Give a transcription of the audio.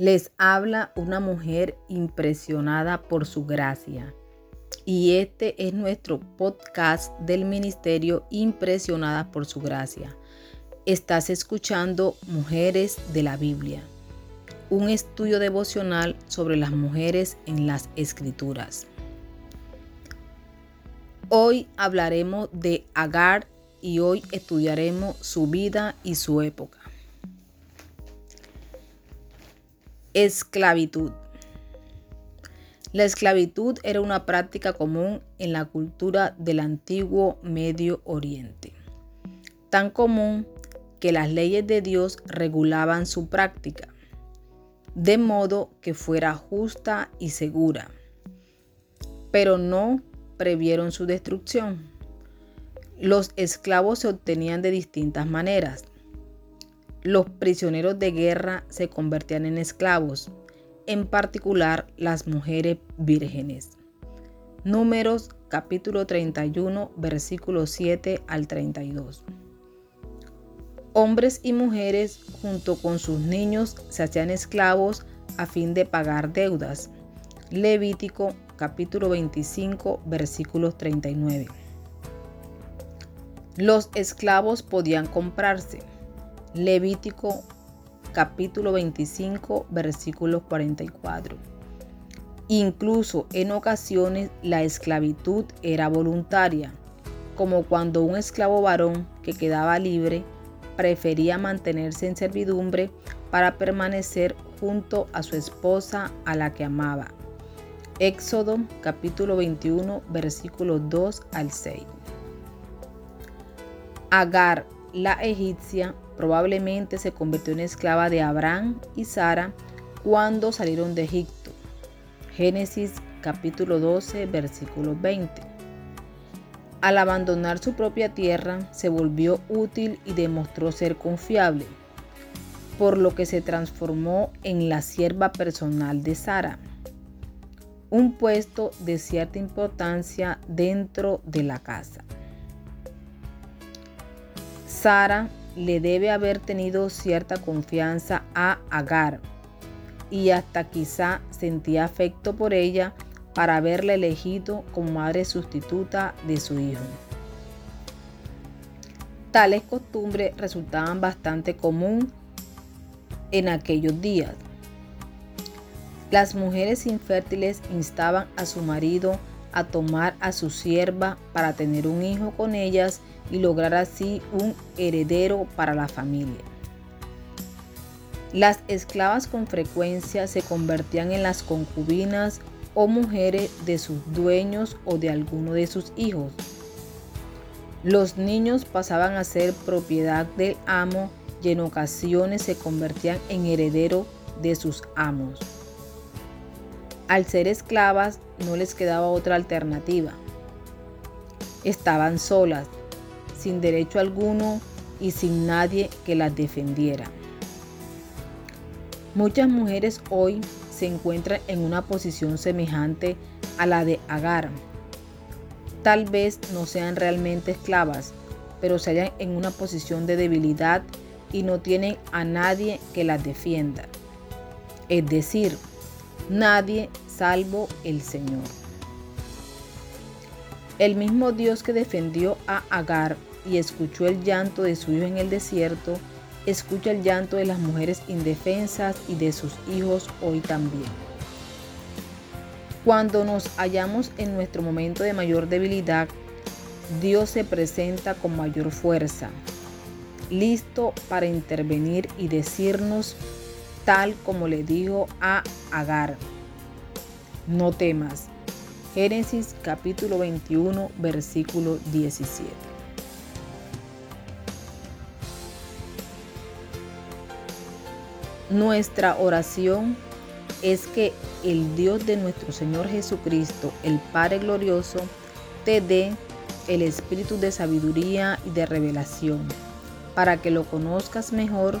Les habla una mujer impresionada por su gracia. Y este es nuestro podcast del Ministerio Impresionada por su gracia. Estás escuchando Mujeres de la Biblia, un estudio devocional sobre las mujeres en las Escrituras. Hoy hablaremos de Agar y hoy estudiaremos su vida y su época. Esclavitud. La esclavitud era una práctica común en la cultura del antiguo Medio Oriente, tan común que las leyes de Dios regulaban su práctica, de modo que fuera justa y segura, pero no previeron su destrucción. Los esclavos se obtenían de distintas maneras, los prisioneros de guerra se convertían en esclavos, en particular las mujeres vírgenes. Números capítulo 31 versículos 7 al 32. Hombres y mujeres junto con sus niños se hacían esclavos a fin de pagar deudas. Levítico capítulo 25 versículos 39. Los esclavos podían comprarse Levítico capítulo 25 versículo 44. Incluso en ocasiones la esclavitud era voluntaria, como cuando un esclavo varón que quedaba libre prefería mantenerse en servidumbre para permanecer junto a su esposa a la que amaba. Éxodo capítulo 21 versículos 2 al 6. Agar, la egipcia, Probablemente se convirtió en esclava de Abraham y Sara cuando salieron de Egipto. Génesis capítulo 12, versículo 20. Al abandonar su propia tierra, se volvió útil y demostró ser confiable, por lo que se transformó en la sierva personal de Sara, un puesto de cierta importancia dentro de la casa. Sara le debe haber tenido cierta confianza a Agar y hasta quizá sentía afecto por ella para haberla elegido como madre sustituta de su hijo. Tales costumbres resultaban bastante común en aquellos días. Las mujeres infértiles instaban a su marido a tomar a su sierva para tener un hijo con ellas y lograr así un heredero para la familia. Las esclavas con frecuencia se convertían en las concubinas o mujeres de sus dueños o de alguno de sus hijos. Los niños pasaban a ser propiedad del amo y en ocasiones se convertían en heredero de sus amos. Al ser esclavas no les quedaba otra alternativa. Estaban solas sin derecho alguno y sin nadie que las defendiera. Muchas mujeres hoy se encuentran en una posición semejante a la de Agar. Tal vez no sean realmente esclavas, pero se hallan en una posición de debilidad y no tienen a nadie que las defienda. Es decir, nadie salvo el Señor. El mismo Dios que defendió a Agar y escuchó el llanto de su hijo en el desierto, escucha el llanto de las mujeres indefensas y de sus hijos hoy también. Cuando nos hallamos en nuestro momento de mayor debilidad, Dios se presenta con mayor fuerza, listo para intervenir y decirnos tal como le dijo a Agar, no temas. Génesis capítulo 21 versículo 17. Nuestra oración es que el Dios de nuestro Señor Jesucristo, el Padre glorioso, te dé el espíritu de sabiduría y de revelación, para que lo conozcas mejor